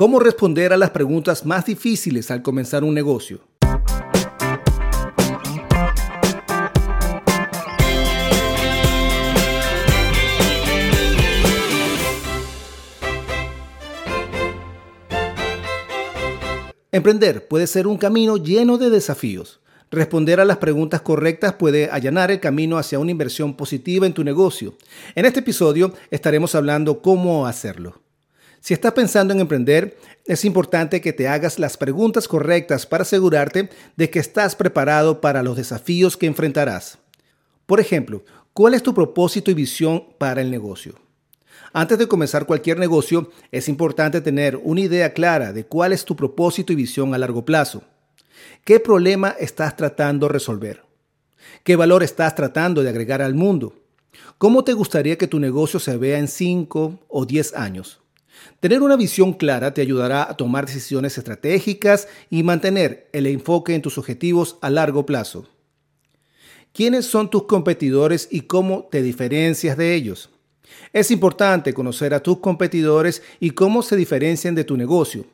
¿Cómo responder a las preguntas más difíciles al comenzar un negocio? Emprender puede ser un camino lleno de desafíos. Responder a las preguntas correctas puede allanar el camino hacia una inversión positiva en tu negocio. En este episodio estaremos hablando cómo hacerlo. Si estás pensando en emprender, es importante que te hagas las preguntas correctas para asegurarte de que estás preparado para los desafíos que enfrentarás. Por ejemplo, ¿cuál es tu propósito y visión para el negocio? Antes de comenzar cualquier negocio, es importante tener una idea clara de cuál es tu propósito y visión a largo plazo. ¿Qué problema estás tratando de resolver? ¿Qué valor estás tratando de agregar al mundo? ¿Cómo te gustaría que tu negocio se vea en 5 o 10 años? Tener una visión clara te ayudará a tomar decisiones estratégicas y mantener el enfoque en tus objetivos a largo plazo. ¿Quiénes son tus competidores y cómo te diferencias de ellos? Es importante conocer a tus competidores y cómo se diferencian de tu negocio.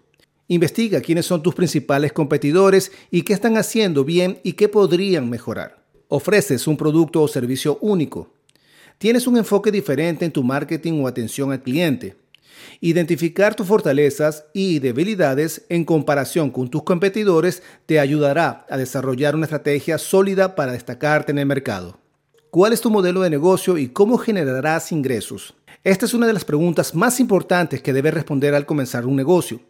Investiga quiénes son tus principales competidores y qué están haciendo bien y qué podrían mejorar. Ofreces un producto o servicio único. Tienes un enfoque diferente en tu marketing o atención al cliente. Identificar tus fortalezas y debilidades en comparación con tus competidores te ayudará a desarrollar una estrategia sólida para destacarte en el mercado. ¿Cuál es tu modelo de negocio y cómo generarás ingresos? Esta es una de las preguntas más importantes que debes responder al comenzar un negocio.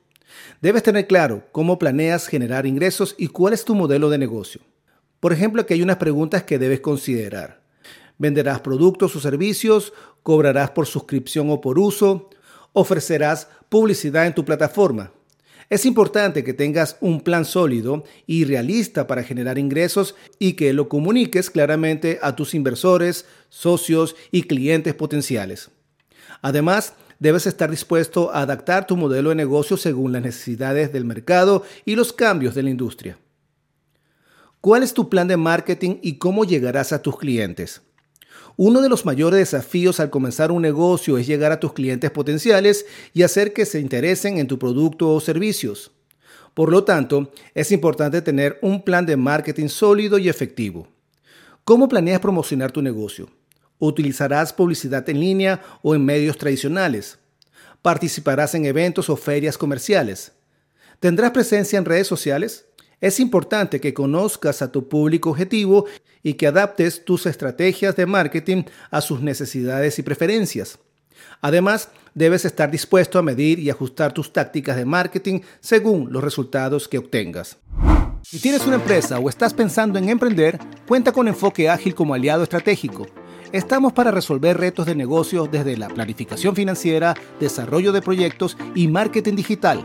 Debes tener claro cómo planeas generar ingresos y cuál es tu modelo de negocio. Por ejemplo, aquí hay unas preguntas que debes considerar. ¿Venderás productos o servicios? ¿Cobrarás por suscripción o por uso? Ofrecerás publicidad en tu plataforma. Es importante que tengas un plan sólido y realista para generar ingresos y que lo comuniques claramente a tus inversores, socios y clientes potenciales. Además, debes estar dispuesto a adaptar tu modelo de negocio según las necesidades del mercado y los cambios de la industria. ¿Cuál es tu plan de marketing y cómo llegarás a tus clientes? Uno de los mayores desafíos al comenzar un negocio es llegar a tus clientes potenciales y hacer que se interesen en tu producto o servicios. Por lo tanto, es importante tener un plan de marketing sólido y efectivo. ¿Cómo planeas promocionar tu negocio? ¿Utilizarás publicidad en línea o en medios tradicionales? ¿Participarás en eventos o ferias comerciales? ¿Tendrás presencia en redes sociales? Es importante que conozcas a tu público objetivo y que adaptes tus estrategias de marketing a sus necesidades y preferencias. Además, debes estar dispuesto a medir y ajustar tus tácticas de marketing según los resultados que obtengas. Si tienes una empresa o estás pensando en emprender, cuenta con Enfoque Ágil como aliado estratégico. Estamos para resolver retos de negocio desde la planificación financiera, desarrollo de proyectos y marketing digital.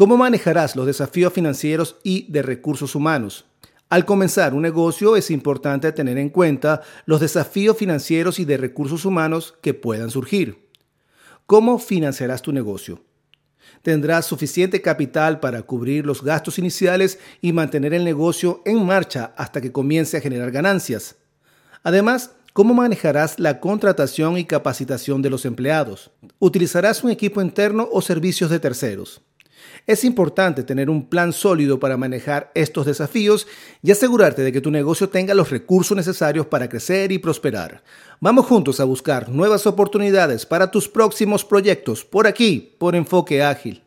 ¿Cómo manejarás los desafíos financieros y de recursos humanos? Al comenzar un negocio es importante tener en cuenta los desafíos financieros y de recursos humanos que puedan surgir. ¿Cómo financiarás tu negocio? ¿Tendrás suficiente capital para cubrir los gastos iniciales y mantener el negocio en marcha hasta que comience a generar ganancias? Además, ¿Cómo manejarás la contratación y capacitación de los empleados? ¿Utilizarás un equipo interno o servicios de terceros? Es importante tener un plan sólido para manejar estos desafíos y asegurarte de que tu negocio tenga los recursos necesarios para crecer y prosperar. Vamos juntos a buscar nuevas oportunidades para tus próximos proyectos por aquí, por Enfoque Ágil.